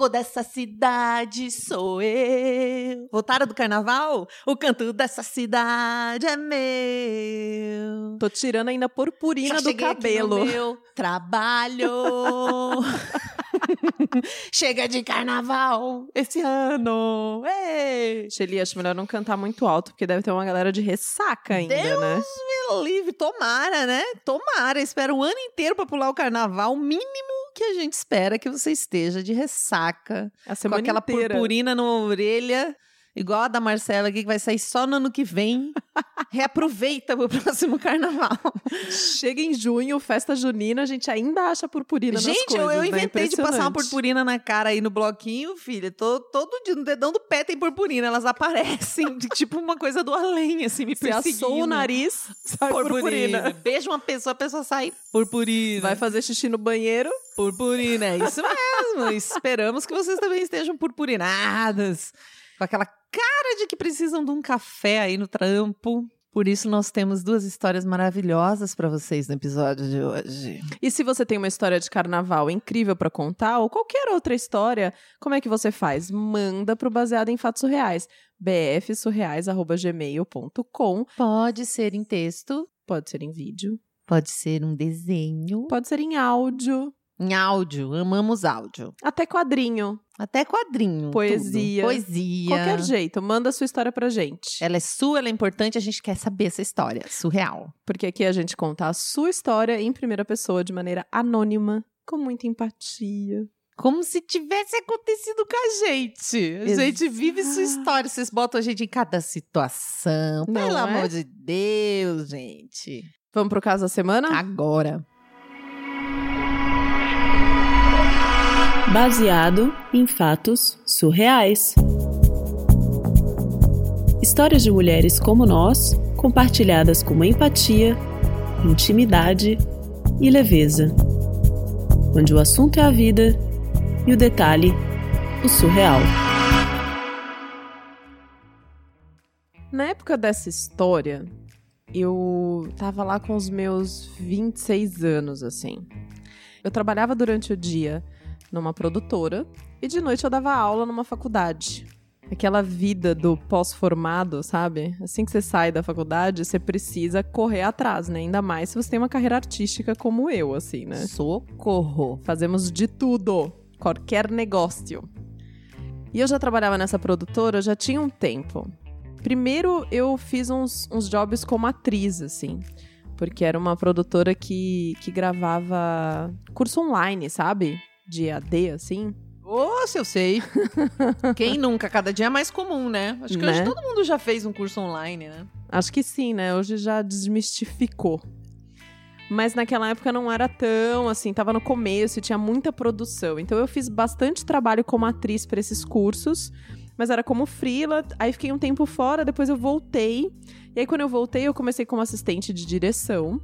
louco dessa cidade sou eu. Voltaram do carnaval? O canto dessa cidade é meu. Tô tirando ainda a purpurina Já do cabelo. meu trabalho. Chega de carnaval esse ano. Ei! Shelly, acho melhor não cantar muito alto, porque deve ter uma galera de ressaca ainda, Deus né? me livre, tomara, né? Tomara. Espera um ano inteiro pra pular o carnaval. O mínimo que a gente espera que você esteja de ressaca. A Com aquela inteira. purpurina na orelha. Igual a da Marcela aqui, que vai sair só no ano que vem. Reaproveita pro próximo carnaval. Chega em junho, festa junina, a gente ainda acha purpurina nas Gente, eu, coisas, eu né? inventei de passar uma purpurina na cara aí no bloquinho, filha. Tô, todo dia, no dedão do pé tem purpurina. Elas aparecem, de, tipo uma coisa do além, assim, me perseguindo. assou o nariz, sai purpurina. Beija uma pessoa, a pessoa sai purpurina. Vai fazer xixi no banheiro. Purpurina, é isso mesmo. Esperamos que vocês também estejam purpurinadas. Com aquela cara de que precisam de um café aí no trampo. Por isso, nós temos duas histórias maravilhosas para vocês no episódio de hoje. E se você tem uma história de carnaval incrível pra contar, ou qualquer outra história, como é que você faz? Manda pro Baseado em Fatos Surreais. bfsurreais.gmail.com Pode ser em texto, Pode ser em vídeo, pode ser um desenho. pode ser em áudio, Em áudio, amamos áudio. até quadrinho. Até quadrinho. Poesia. tudo. Poesia. Qualquer jeito, manda a sua história pra gente. Ela é sua, ela é importante, a gente quer saber essa história. Surreal. Porque aqui a gente conta a sua história em primeira pessoa, de maneira anônima, com muita empatia. Como se tivesse acontecido com a gente. A gente vive sua história. Vocês botam a gente em cada situação. Não Pelo é? amor de Deus, gente. Vamos pro caso da semana? Agora. Baseado em fatos surreais. Histórias de mulheres como nós, compartilhadas com empatia, intimidade e leveza. Onde o assunto é a vida e o detalhe, o surreal. Na época dessa história, eu tava lá com os meus 26 anos, assim. Eu trabalhava durante o dia numa produtora e de noite eu dava aula numa faculdade. Aquela vida do pós-formado, sabe? Assim que você sai da faculdade, você precisa correr atrás, né? Ainda mais se você tem uma carreira artística como eu, assim, né? Socorro. Fazemos de tudo, qualquer negócio. E eu já trabalhava nessa produtora já tinha um tempo. Primeiro eu fiz uns, uns jobs como atriz, assim. Porque era uma produtora que, que gravava curso online, sabe? De EAD, assim. Ô, se eu sei. Quem nunca? Cada dia é mais comum, né? Acho que Né? hoje todo mundo já fez um curso online, né? Acho que sim, né? Hoje já desmistificou. Mas naquela época não era tão assim, tava no começo e tinha muita produção. Então eu fiz bastante trabalho como atriz para esses cursos, mas era como freela. Aí fiquei um tempo fora, depois eu voltei. E aí quando eu voltei, eu comecei como assistente de direção.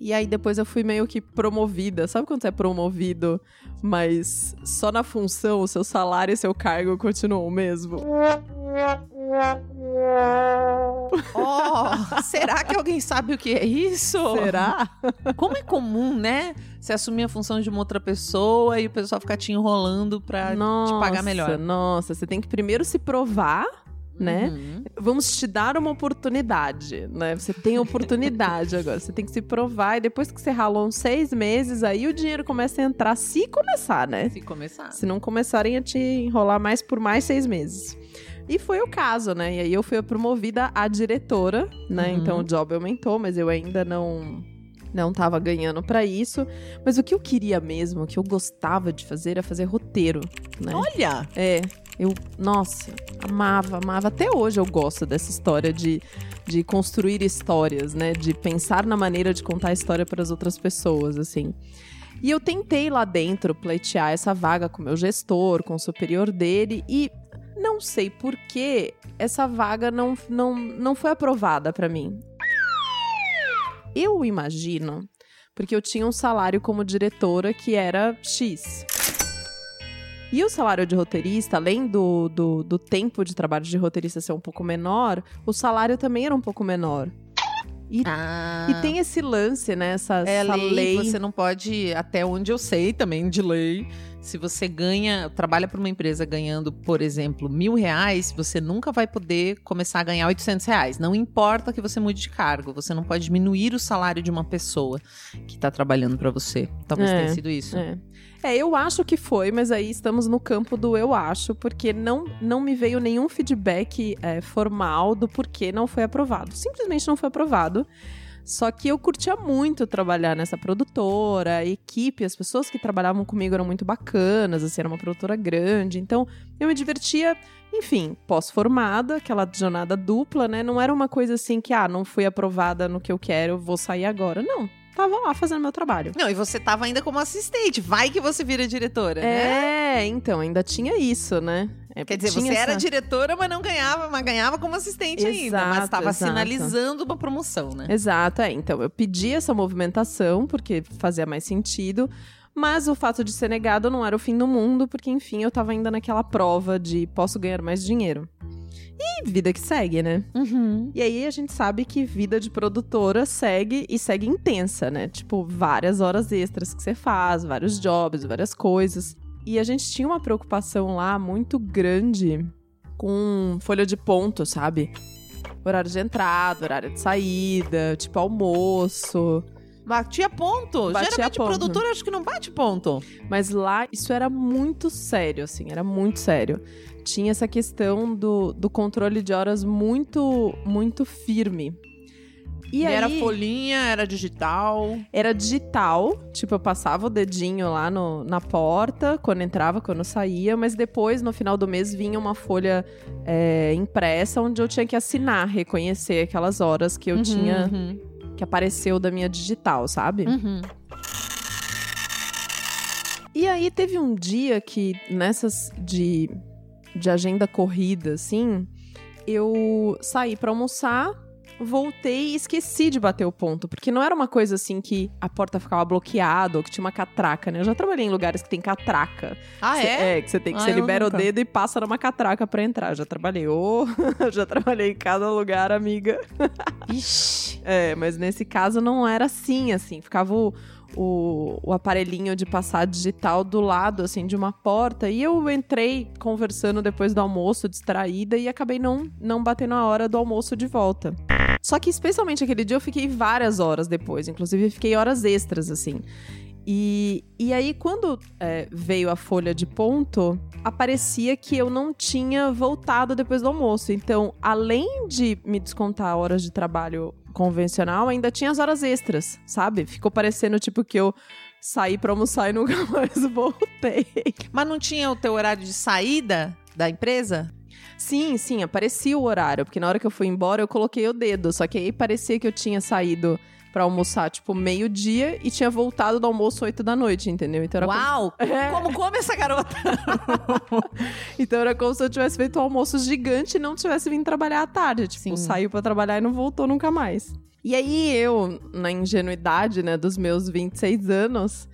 E aí depois eu fui meio que promovida. Sabe quando você é promovido, mas só na função, o seu salário e seu cargo continuam o mesmo? Oh, será que alguém sabe o que é isso? Será? Como é comum, né? Você assumir a função de uma outra pessoa e o pessoal ficar te enrolando pra te pagar melhor. Nossa, você tem que primeiro se provar, né? Uhum. Vamos te dar uma oportunidade, né? Você tem oportunidade agora. Você tem que se provar e depois que você ralou uns seis meses, aí o dinheiro começa a entrar, se começar, né? Se começar. Se não começarem a te enrolar mais por mais seis meses. E foi o caso, né? E aí eu fui promovida a diretora, né? Uhum. Então o job aumentou, mas eu ainda não não tava ganhando pra isso. Mas o que eu queria mesmo, o que eu gostava de fazer era fazer roteiro, né? Olha! É, eu, nossa, amava, amava. Até hoje eu gosto dessa história de, de construir histórias, né? De pensar na maneira de contar a história para as outras pessoas, assim. E eu tentei lá dentro pleitear essa vaga com o meu gestor, com o superior dele, e não sei por que essa vaga não, não, não foi aprovada para mim. Eu imagino, porque eu tinha um salário como diretora que era X. E o salário de roteirista, além do, do, do tempo de trabalho de roteirista ser um pouco menor, o salário também era um pouco menor. E, Ah. e tem esse lance, né? Essa, É essa lei, lei. você não pode, até onde eu sei também de lei, se você ganha, trabalha para uma empresa ganhando, por exemplo, mil reais, você nunca vai poder começar a ganhar 800 reais. Não importa que você mude de cargo, você não pode diminuir o salário de uma pessoa que está trabalhando para você. Talvez É, tenha sido isso. É. É, eu acho que foi, mas aí estamos no campo do eu acho, porque não, não me veio nenhum feedback é, formal do porquê não foi aprovado. Simplesmente não foi aprovado. Só que eu curtia muito trabalhar nessa produtora, a equipe, as pessoas que trabalhavam comigo eram muito bacanas, assim, era uma produtora grande, então eu me divertia, enfim, pós-formada, aquela jornada dupla, né? Não era uma coisa assim que, ah, não fui aprovada no que eu quero, vou sair agora. Não, tava lá fazendo meu trabalho. Não, e você tava ainda como assistente. Vai que você vira diretora, né? É, então, ainda tinha isso, né? É, Quer dizer, você era essa- diretora, mas não ganhava, mas ganhava como assistente ainda. Mas Exato, estava exato. sinalizando uma promoção, né? Exato, é. Então, eu pedi essa movimentação, porque fazia mais sentido. Mas o fato de ser negado não era o fim do mundo, porque, enfim, eu tava ainda naquela prova de posso ganhar mais dinheiro. E vida que segue, né? Uhum. E aí a gente sabe que vida de produtora segue e segue intensa, né? Tipo, várias horas extras que você faz, vários jobs, várias coisas. E a gente tinha uma preocupação lá muito grande com folha de ponto, sabe? Horário de entrada, horário de saída, tipo almoço. Batia ponto. Batia Geralmente ponto. produtora acho que não bate ponto. Mas lá isso era muito sério, assim, era muito sério. Tinha essa questão do, do controle de horas muito, muito firme. E, aí, era folhinha, era digital. Era digital, tipo, eu passava o dedinho lá no, na porta, quando entrava, quando saía, mas depois, no final do mês, vinha uma folha é, impressa onde eu tinha que assinar, reconhecer aquelas horas que eu Uhum, tinha, uhum, que apareceu da minha digital, sabe? uhum. E aí teve um dia que, nessas de, de agenda corrida, assim, eu saí pra almoçar, voltei e esqueci de bater o ponto. Porque não era uma coisa assim que a porta ficava bloqueada ou que tinha uma catraca, né? Eu já trabalhei em lugares que tem catraca. Ah, Cê- é? que você tem que Ah, você libera nunca. o dedo e passa numa catraca pra entrar. Já trabalhei. Ô, já trabalhei em cada lugar, amiga. Ixi. É, mas nesse caso não era assim, assim. Ficava o, o, o aparelhinho de passar digital do lado, assim, de uma porta. E eu entrei conversando depois do almoço, distraída, e acabei não, não batendo a hora do almoço de volta. Só que, especialmente aquele dia, eu fiquei várias horas depois. Inclusive, fiquei horas extras, assim. E, e aí, quando é, veio a folha de ponto, aparecia que eu não tinha voltado depois do almoço. Então, além de me descontar horas de trabalho convencional, ainda tinha as horas extras, sabe? Ficou parecendo tipo que eu saí pra almoçar e nunca mais voltei. Mas não tinha o teu horário de saída da empresa? Sim, sim, aparecia o horário, porque na hora que eu fui embora eu coloquei o dedo, só que aí parecia que eu tinha saído pra almoçar tipo meio-dia e tinha voltado do almoço 8 da noite, entendeu? Então era como- Uau! É. Como come essa garota? Então era como se eu tivesse feito um almoço gigante e não tivesse vindo trabalhar à tarde. Tipo, Sim. saiu pra trabalhar e não voltou nunca mais. E aí eu, na ingenuidade, né, dos meus 26 anos,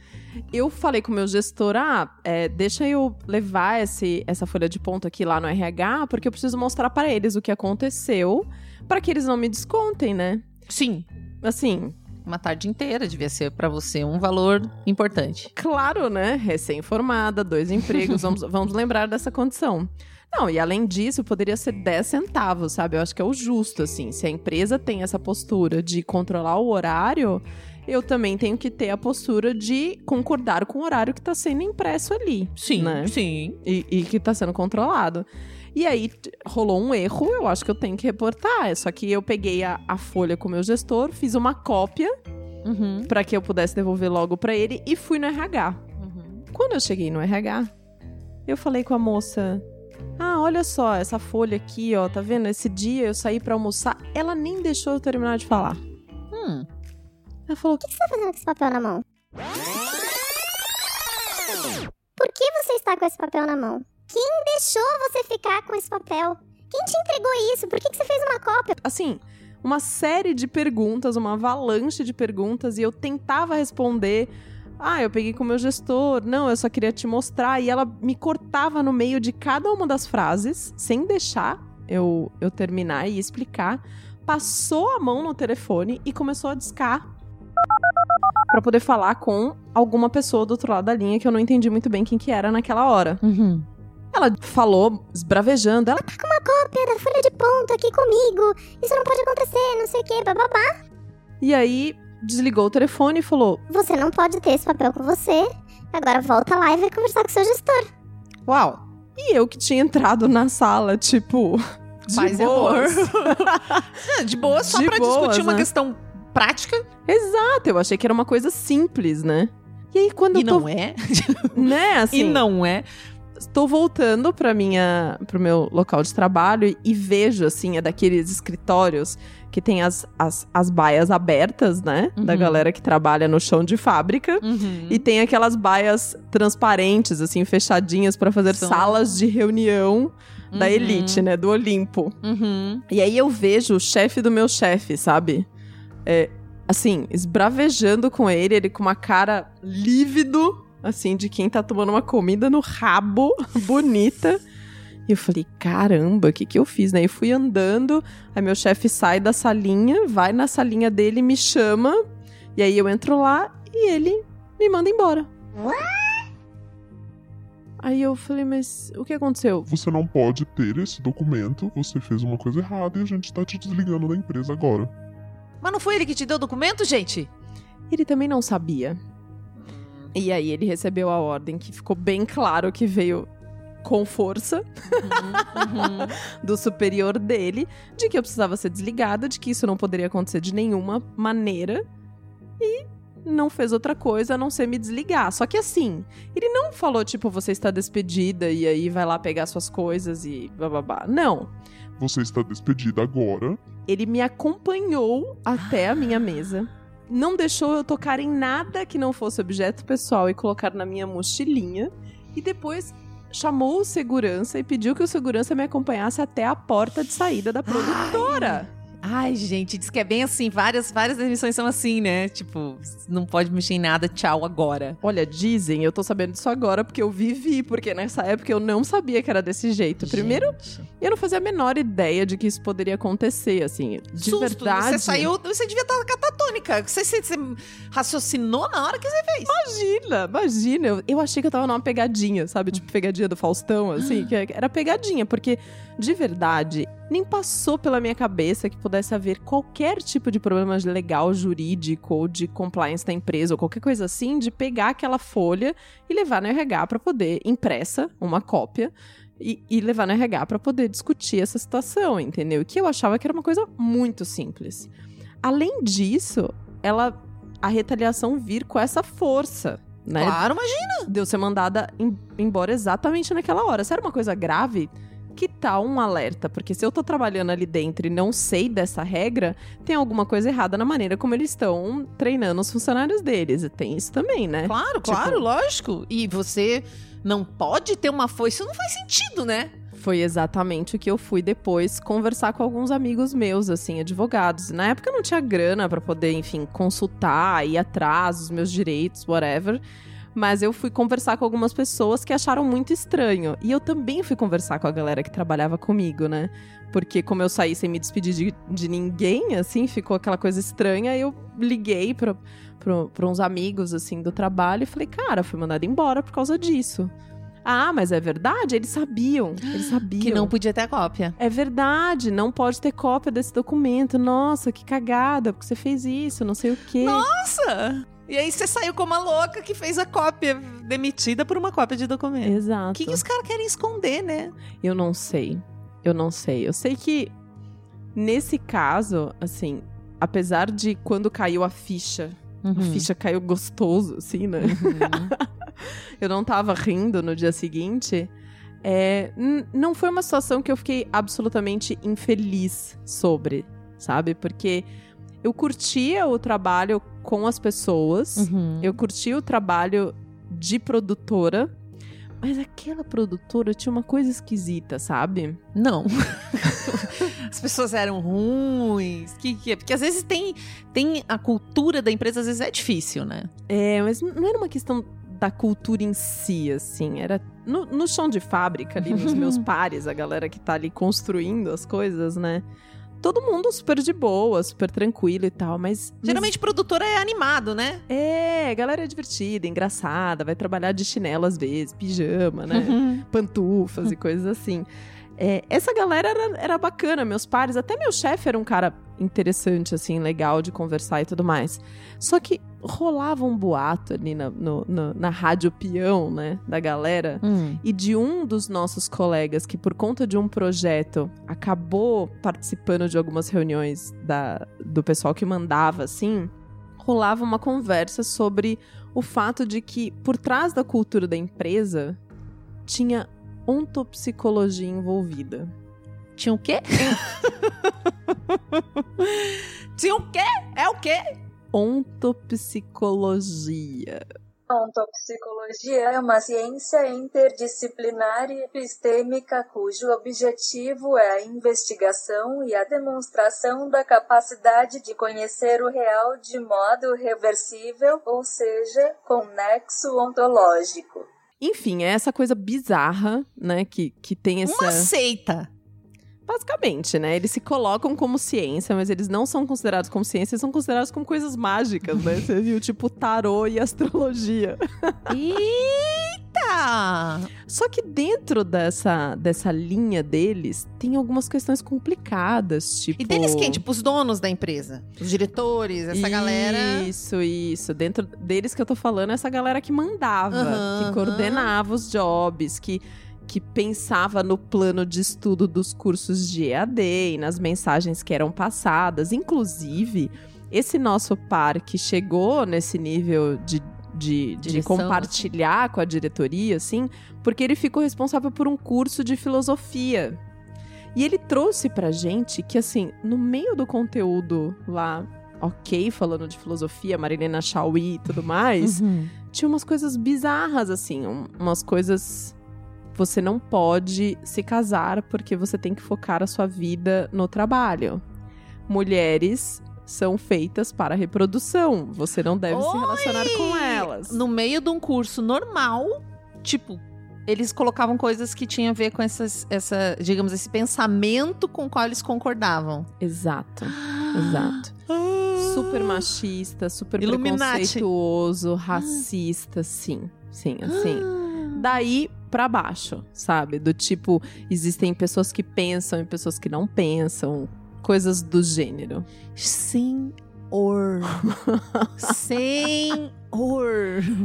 eu falei com o meu gestor, ah, é, deixa eu levar esse, essa folha de ponto aqui lá no RH, porque eu preciso mostrar para eles o que aconteceu, para que eles não me descontem, né? Sim. Assim, Uma tarde inteira devia ser pra você um valor importante. Claro, né? Recém-formada, dois empregos, vamos, vamos lembrar dessa condição. Não, e além disso, poderia ser 10 centavos, sabe? Eu acho que é o justo, assim. Se a empresa tem essa postura de controlar o horário, eu também tenho que ter a postura de concordar com o horário que tá sendo impresso ali. Sim, Né? sim. E, e que tá sendo controlado. E aí rolou um erro, eu acho que eu tenho que reportar. Só que eu peguei a, a folha com o meu gestor, fiz uma cópia Uhum. para que eu pudesse devolver logo para ele e fui no RH. Uhum. Quando eu cheguei no RH, eu falei com a moça: Ah, olha só, essa folha aqui, ó, tá vendo? Esse dia eu saí pra almoçar, ela nem deixou eu terminar de falar. Hum. Ela falou: O que você tá fazendo com esse papel na mão? Por que você está com esse papel na mão? Quem deixou você ficar com esse papel? Quem te entregou isso? Por que, que você fez uma cópia? assim, uma série de perguntas, uma avalanche de perguntas, e eu tentava responder. Ah, eu peguei com o meu gestor. Não, eu só queria te mostrar. E ela me cortava no meio de cada uma das frases, sem deixar eu, eu terminar e explicar. passou a mão no telefone e começou a discar para poder falar com alguma pessoa do outro lado da linha que eu não entendi muito bem quem que era naquela hora. Uhum. Ela falou, esbravejando, ela Tá com uma cópia da folha de ponto aqui comigo. Isso não pode acontecer, não sei o que, bababá. e aí desligou o telefone e falou: Você não pode ter esse papel com você. Agora volta lá e vai conversar com o seu gestor. "Uau". E eu que tinha entrado na sala, tipo, de. Não, de boa, só De pra boas, discutir uma né? questão prática. Exato, eu achei que era uma coisa simples, né? E aí quando E eu tô, não é. né, assim, E não é. estou voltando para minha pro meu local de trabalho e vejo assim é daqueles escritórios que tem as, as, as baias abertas, né, da Uhum. galera que trabalha no chão de fábrica. Uhum. E tem aquelas baias transparentes, assim, fechadinhas para fazer São- salas de reunião da Uhum. elite, né? Do Olimpo. Uhum. E aí eu vejo o chefe do meu chefe, sabe? É, assim, esbravejando com ele, ele com uma cara lívido, assim, de quem tá tomando uma comida no rabo, bonita. E eu falei, caramba, o que que eu fiz, né? E fui andando, aí meu chefe sai da salinha, vai na salinha dele, me chama, e aí eu entro lá e ele me manda embora. Aí eu falei, mas o que aconteceu? Você não pode ter esse documento, você fez uma coisa errada e a gente tá te desligando da empresa agora. Mas não foi ele que te deu o documento, gente? Ele também não sabia. E aí ele recebeu a ordem, que ficou bem claro que veio com força Uhum. do superior dele, de que eu precisava ser desligada, de que isso não poderia acontecer de nenhuma maneira. E não fez outra coisa a não ser me desligar. Só que assim, ele não falou, tipo, você está despedida e aí vai lá pegar suas coisas e bababá. Não. Você está despedida agora. Ele me acompanhou até a minha mesa. Não deixou eu tocar em nada que não fosse objeto pessoal e colocar na minha mochilinha. E depois chamou o segurança e pediu que o segurança me acompanhasse até a porta de saída da produtora. Ai, gente, diz que é bem assim. Várias, várias demissões são assim, né? Tipo, não pode mexer em nada, tchau, agora. Olha, dizem, eu tô sabendo disso agora porque eu vivi, porque nessa época eu não sabia que era desse jeito. Primeiro, Gente. eu não fazia a menor ideia de que isso poderia acontecer, assim. De Susto, verdade. Você saiu, você devia estar catatônica. Você, você, você raciocinou na hora que você fez. Imagina, imagina. Eu, eu achei que eu tava numa pegadinha, sabe? Tipo, pegadinha do Faustão, assim. Que era pegadinha, porque, de verdade, nem passou pela minha cabeça que pudesse haver qualquer tipo de problema legal, jurídico ou de compliance da empresa ou qualquer coisa assim, de pegar aquela folha e levar no RH pra poder, impressa, uma cópia, e, e levar no RH pra poder discutir essa situação, entendeu? Que eu achava que era uma coisa muito simples. Além disso, ela a retaliação vir com essa força, né? Claro, imagina. De eu ser mandada em- embora exatamente naquela hora. Se era uma coisa grave, que tal um alerta? Porque se eu tô trabalhando ali dentro e não sei dessa regra, tem alguma coisa errada na maneira como eles estão treinando os funcionários deles. E tem isso também, né? Claro, Tipo- claro, lógico. E você não pode ter uma foice. Isso não faz sentido, né? Foi exatamente o que eu fui depois conversar com alguns amigos meus, assim, advogados. Na época eu não tinha grana pra poder, enfim, consultar, ir atrás dos meus direitos, whatever. Mas eu fui conversar com algumas pessoas que acharam muito estranho. E eu também fui conversar com a galera que trabalhava comigo, né? Porque como eu saí sem me despedir de, de ninguém, assim, ficou aquela coisa estranha. Eu liguei pra, pra, pra uns amigos, assim, do trabalho e falei, cara, fui mandada embora por causa disso. Ah, mas é verdade? Eles sabiam. Eles sabiam. Que não podia ter cópia. É verdade, não pode ter cópia desse documento. Nossa, que cagada, porque você fez isso, não sei o quê. Nossa! E aí você saiu como a louca que fez a cópia, demitida por uma cópia de documento. Exato. O que, que os caras querem esconder, né? Eu não sei. Eu não sei. Eu sei que nesse caso, assim, apesar de quando caiu a ficha, Uhum. a ficha caiu gostoso, assim, né? eu não tava rindo no dia seguinte. É, não foi uma situação que eu fiquei absolutamente infeliz sobre, sabe? Porque eu curtia o trabalho com as pessoas, Uhum. eu curtia o trabalho de produtora, mas aquela produtora tinha uma coisa esquisita, sabe? Não. As pessoas eram ruins. Que, que, porque às vezes tem, tem a cultura da empresa, às vezes é difícil, né? É, mas não era uma questão da cultura em si, assim. Era no, no chão de fábrica, ali, nos meus pares, a galera que tá ali construindo as coisas, né? Todo mundo super de boa, super tranquilo e tal, mas. Geralmente produtora é animado, né? É, a galera é divertida, engraçada, vai trabalhar de chinelo às vezes, pijama, né? Pantufas e coisas assim. É, essa galera era, era bacana, meus pares, até meu chefe era um cara interessante, assim, legal de conversar e tudo mais. Só que rolava um boato ali na, no, no, na rádio peão, né, da galera, Hum. e de um dos nossos colegas que, por conta de um projeto, acabou participando de algumas reuniões da, do pessoal que mandava, assim, rolava uma conversa sobre o fato de que, por trás da cultura da empresa, tinha ontopsicologia envolvida. Tinha o quê? quê? Ontopsicologia. Ontopsicologia é uma ciência interdisciplinar e epistêmica cujo objetivo é a investigação e a demonstração da capacidade de conhecer o real de modo reversível, ou seja, com nexo ontológico. Enfim, é essa coisa bizarra, né, que, que tem essa... Uma seita. Basicamente, né? Eles se colocam como ciência, mas eles não são considerados como ciência, eles são considerados como coisas mágicas, né? Você viu, tipo, tarô e astrologia. Eita! Só que dentro dessa, dessa linha deles, tem algumas questões complicadas, tipo... E deles quem? Tipo, os donos da empresa? Os diretores, essa galera... Isso, isso. Dentro deles que eu tô falando, essa galera que mandava, Aham, que coordenava os jobs, que, que pensava no plano de estudo dos cursos de EAD e nas mensagens que eram passadas. Inclusive, esse nosso par que chegou nesse nível de. De, de compartilhar com a diretoria, assim, porque ele ficou responsável por um curso de filosofia. E ele trouxe pra gente que, assim, no meio do conteúdo lá, ok, falando de filosofia, Marilena Chauí e tudo mais, Uhum. tinha umas coisas bizarras, assim, um- umas coisas. Você não pode se casar porque você tem que focar a sua vida no trabalho. Mulheres são feitas para reprodução. Você não deve se relacionar com elas. No meio de um curso normal, tipo, eles colocavam coisas que tinham a ver com essas, essa, digamos, esse pensamento com o qual eles concordavam. Exato, exato. Super machista, super Illuminati. preconceituoso, racista, sim. Sim, assim. daí pra baixo, sabe? Do tipo, existem pessoas que pensam e pessoas que não pensam, coisas do gênero. Senhor. Senhor.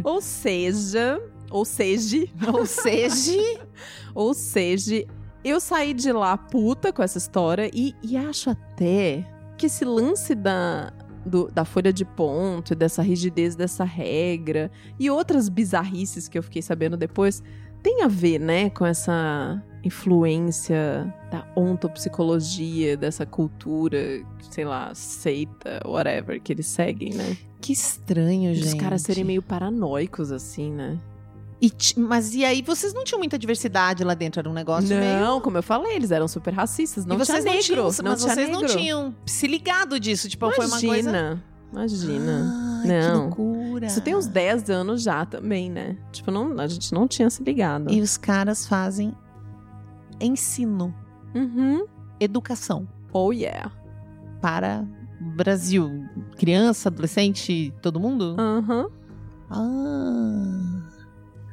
Ou seja, ou seja, Ou seja, ou seja, eu saí de lá puta com essa história e, e acho até que esse lance da, do- da folha de ponto, dessa rigidez dessa regra e outras bizarrices que eu fiquei sabendo depois tem a ver, né, com essa influência da ontopsicologia, dessa cultura, sei lá, seita, whatever, que eles seguem, né? que estranho, Os gente. caras serem meio paranoicos, assim, né? E mas e aí, vocês não tinham muita diversidade lá dentro? Era um negócio meio... Não, como eu falei, eles eram super racistas. Não e vocês tinha não negro. tinham, não mas tinha vocês negro. não tinham se ligado disso. Tipo, foi uma coisa... Imagina, imagina. Ai, Não. que loucura. Isso tem uns 10 anos já também, né? Tipo, não, a gente não tinha se ligado. E os caras fazem ensino, Uhum. educação Oh, yeah. para o Brasil. Criança, adolescente, todo mundo? Aham. Ah.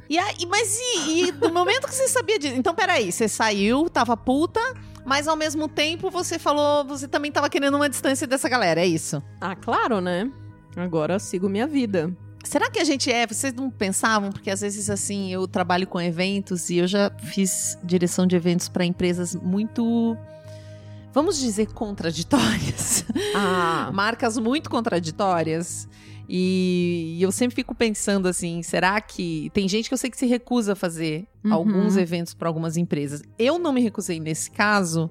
E aí, mas e, e do momento que você sabia disso? Então, peraí, você saiu, tava puta, mas ao mesmo tempo você falou, você também tava querendo uma distância dessa galera, é isso? Ah, claro, né? Agora sigo minha vida. Será que a gente é? Vocês não pensavam? Porque às vezes, assim, eu trabalho com eventos e eu já fiz direção de eventos para empresas muito, vamos dizer, contraditórias. Ah, Marcas muito contraditórias. E eu sempre fico pensando assim, será que tem gente que eu sei que se recusa a fazer Uhum. alguns eventos para algumas empresas. Eu não me recusei nesse caso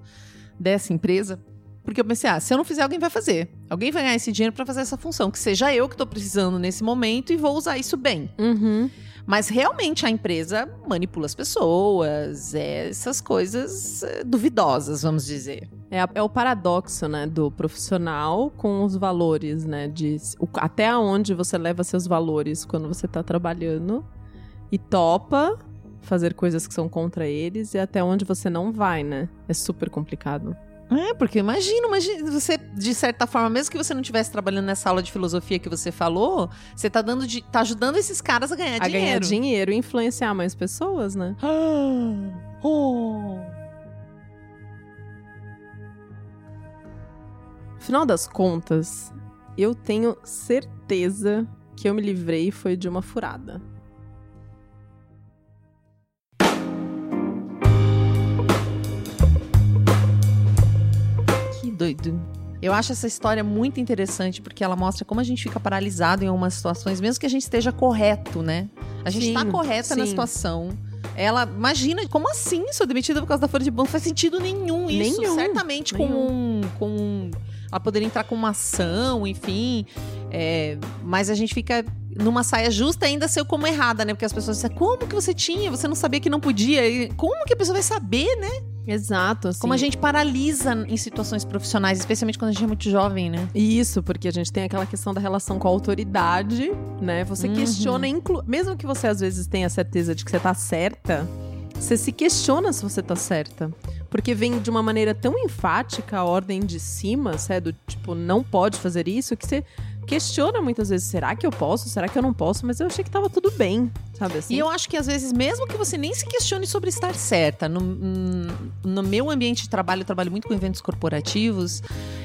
dessa empresa, porque eu pensei, ah, se eu não fizer, alguém vai fazer. Alguém vai ganhar esse dinheiro para fazer essa função, que seja eu que tô precisando nesse momento e vou usar isso bem. uhum. Mas realmente a empresa manipula as pessoas, é, essas coisas é, duvidosas, vamos dizer. É, é o paradoxo, né, do profissional com os valores, né, de o- até onde você leva seus valores quando você tá trabalhando e topa fazer coisas que são contra eles e até onde você não vai, né? É super complicado. É, porque imagina, imagina, você, de certa forma, mesmo que você não estivesse trabalhando nessa aula de filosofia que você falou, você tá dando de, tá ajudando esses caras a ganhar A dinheiro. ganhar dinheiro e influenciar mais pessoas, né? Ah, oh. Final das contas, eu tenho certeza que eu me livrei foi de uma furada. Doido. Eu acho essa história muito interessante porque ela mostra como a gente fica paralisado em algumas situações, mesmo que a gente esteja correto, né? A gente Sim, tá correta na sim. situação. Ela, imagina, como assim sou demitida por causa da folha de banco? Não faz sentido nenhum isso. Nenhum, Certamente com um, com um- Ela poderia entrar com uma ação, enfim. É, mas a gente fica numa saia justa e ainda saiu como errada, né? Porque as pessoas dizem, como que você tinha? Você não sabia que não podia? E como que a pessoa vai saber, né? Exato, assim. Como a gente paralisa em situações profissionais, especialmente quando a gente é muito jovem, né? Isso, porque a gente tem aquela questão da relação com a autoridade, né? Você Uhum. questiona, inclu... mesmo que você às vezes tenha certeza de que você tá certa, você se questiona se você tá certa. Porque vem de uma maneira tão enfática a ordem de cima, sabe? Do tipo, não pode fazer isso, que você questiona muitas vezes, será que eu posso? Será que eu não posso? Mas eu achei que tava tudo bem, sabe assim? E eu acho que às vezes, mesmo que você nem se questione sobre estar certa, no, hum, no meu ambiente de trabalho, eu trabalho muito com eventos corporativos.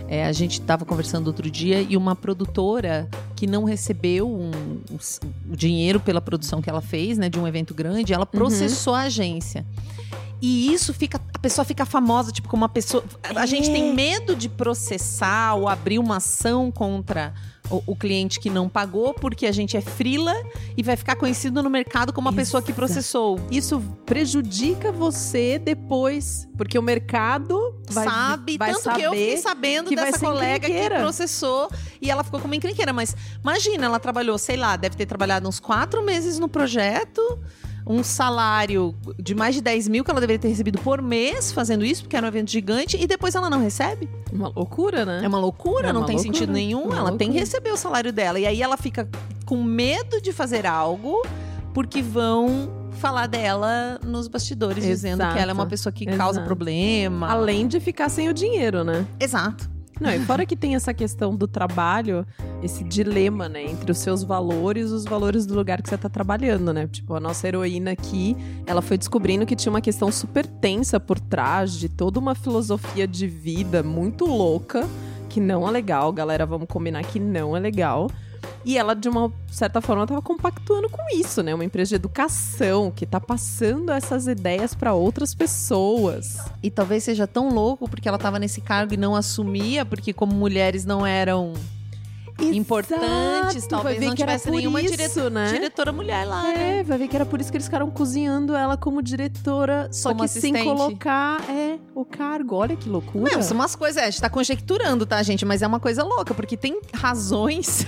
é, a gente estava conversando outro dia e uma produtora que não recebeu um, um s- o dinheiro pela produção que ela fez, né, de um evento grande, ela processou a agência. E isso fica. A pessoa fica famosa, tipo, como uma pessoa. A gente tem medo de processar ou abrir uma ação contra o, o cliente que não pagou, porque a gente é frila e vai ficar conhecido no mercado como uma pessoa que processou. Isso prejudica você depois, porque o mercado vai, sabe, vai tanto que eu fiquei sabendo que dessa colega que processou e ela ficou como encrenqueira. Mas imagina, ela trabalhou, sei lá, deve ter trabalhado uns quatro meses no projeto, um salário de mais de 10 mil que ela deveria ter recebido por mês fazendo isso, porque era um evento gigante, e depois ela não recebe. Uma loucura, né? É uma loucura, É não uma tem loucura, sentido nenhum. uma Ela tem que loucura. receber o salário dela. E aí ela fica com medo de fazer algo porque vão falar dela nos bastidores, dizendo que ela é uma Exato, pessoa que causa exato. problema. Além de ficar sem o dinheiro, né? Exato. Não, e fora que tem essa questão do trabalho, esse dilema, né, entre os seus valores e os valores do lugar que você tá trabalhando, né? Tipo, a nossa heroína aqui, ela foi descobrindo que tinha uma questão super tensa por trás de toda uma filosofia de vida muito louca, que não é legal, galera, vamos combinar que não é legal. E ela, de uma certa forma, tava compactuando com isso, né? Uma empresa de educação que tá passando essas ideias para outras pessoas. E talvez seja tão louco porque ela estava nesse cargo e não assumia, porque como mulheres não eram importantes, Exato, talvez não tivesse nenhuma isso, né? diretora mulher lá, né? É, vai ver que era por isso que eles ficaram cozinhando ela como diretora, só Como que sem assistente. colocar é, o cargo. Olha que loucura. Não, são umas coisas, é, a gente tá conjecturando, tá, gente? Mas é uma coisa louca, porque tem razões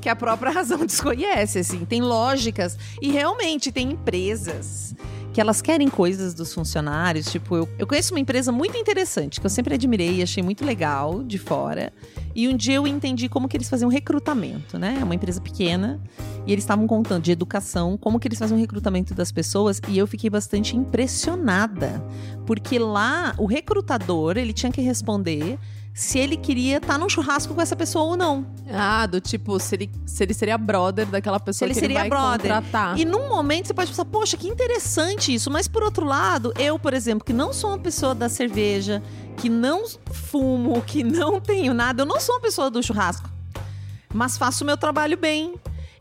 que a própria razão desconhece, assim. Tem lógicas. E realmente tem empresas que elas querem coisas dos funcionários. Tipo, eu, eu conheço uma empresa muito interessante, que eu sempre admirei e achei muito legal de fora. E um dia eu entendi como que eles faziam recrutamento, né? É uma empresa pequena. E eles estavam contando de educação, como que eles faziam recrutamento das pessoas. E eu fiquei bastante impressionada. Porque lá, o recrutador, ele tinha que responder se ele queria estar num churrasco com essa pessoa ou não. Ah, do tipo, se ele, se ele seria brother daquela pessoa ele que seria ele vai brother. contratar. E num momento você pode pensar, poxa, que interessante isso. Mas por outro lado, eu, por exemplo, que não sou uma pessoa da cerveja, que não fumo, que não tenho nada, eu não sou uma pessoa do churrasco. Mas faço o meu trabalho bem.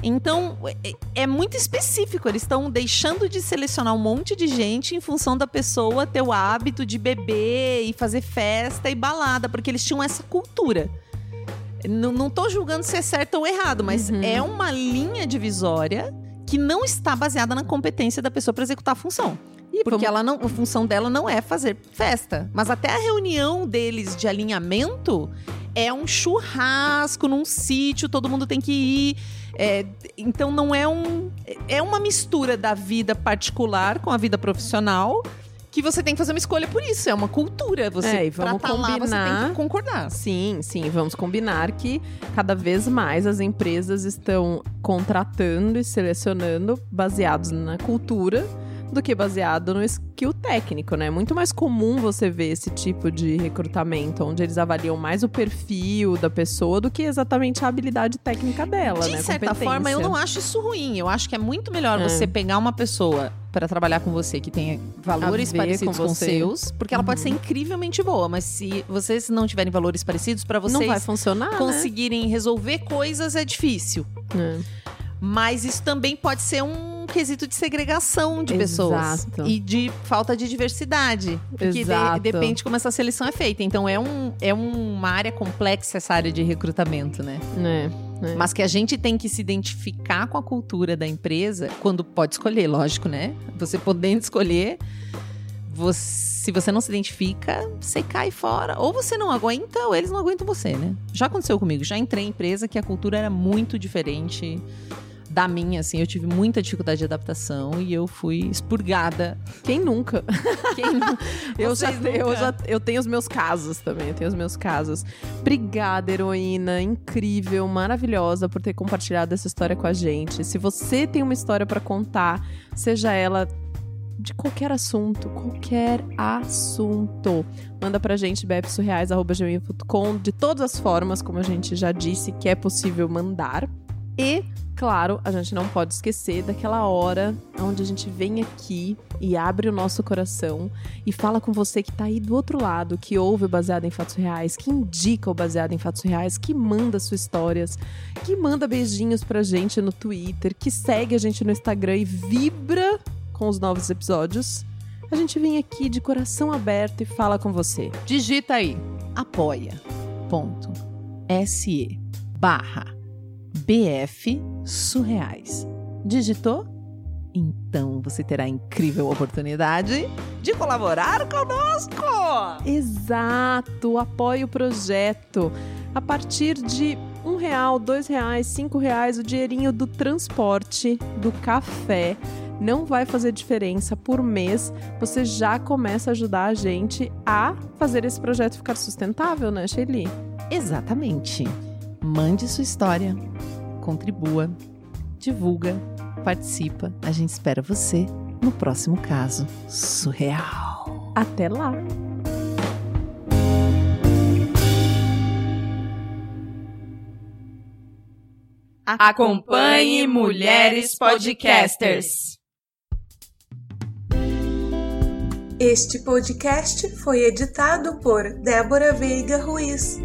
Então, é- é muito específico. Eles estão deixando de selecionar um monte de gente em função da pessoa ter o hábito de beber e fazer festa e balada, porque eles tinham essa cultura. Não, não tô julgando se é certo ou errado, mas Uhum. é uma linha divisória que não está baseada na competência da pessoa para executar a função. E Porque ela não, a função dela não é fazer festa. Mas até a reunião deles de alinhamento é um churrasco num sítio, todo mundo tem que ir. É, então não é um. É uma mistura da vida particular com a vida profissional. Que você tem que fazer uma escolha por isso. É uma cultura. Você, É, e vamos tá lá, você tem combinar- que concordar. Sim, sim, vamos combinar que cada vez mais as empresas estão contratando e selecionando baseados na cultura do que baseado no skill técnico, né? É muito mais comum você ver esse tipo de recrutamento, onde eles avaliam mais o perfil da pessoa do que exatamente a habilidade técnica dela, De né? certa forma, eu não acho isso ruim. Eu acho que é muito melhor É. você pegar uma pessoa para trabalhar com você que tenha valores parecidos com com, seus, porque ela pode ser Uhum. incrivelmente boa, mas se vocês não tiverem valores parecidos para vocês Não vai funcionar, né? conseguirem resolver coisas é difícil. É. Mas isso também pode ser um quesito de segregação de pessoas Exato. e de falta de diversidade, porque de- depende como essa seleção é feita. Então é, um, é uma área complexa essa área de recrutamento, né? É, é. Mas que a gente tem que se identificar com a cultura da empresa quando pode escolher, lógico, né? Você podendo escolher, você- se você não se identifica, você cai fora. Ou você não aguenta, ou eles não aguentam você, né? Já aconteceu comigo. Já entrei em empresa que a cultura era muito diferente da minha, assim. Eu tive muita dificuldade de adaptação e eu fui expurgada. Quem nunca? Quem não- Eu já, te- eu nunca? já eu tenho os meus casos também, eu tenho os meus casos. Obrigada, heroína, incrível, maravilhosa por ter compartilhado essa história com a gente. Se você tem uma história pra contar, seja ela de qualquer assunto, qualquer assunto, manda pra gente bfsurreais@gmail.com de todas as formas, como a gente já disse, que é possível mandar. E Claro, a gente não pode esquecer daquela hora onde a gente vem aqui e abre o nosso coração e fala com você que tá aí do outro lado, que ouve o Baseado em Fatos Reais, que indica o Baseado em Fatos Reais, que manda suas histórias, que manda beijinhos pra gente no Twitter, que segue a gente no Instagram e vibra com os novos episódios. A gente vem aqui de coração aberto e fala com você. Digita aí apoia.se barra BF Surreais. Digitou? Então você terá a incrível oportunidade de colaborar conosco! Exato, apoie o projeto. A partir de um real, dois reais, cinco reais, o dinheirinho do transporte, do café, não vai fazer diferença por mês. Você já começa a ajudar a gente a fazer esse projeto ficar sustentável, né, Shelly? Exatamente. Mande sua história, contribua, divulga, participa. A gente espera você no próximo caso surreal. Até lá! Acompanhe Mulheres Podcasters. Este podcast foi editado por Débora Veiga Ruiz.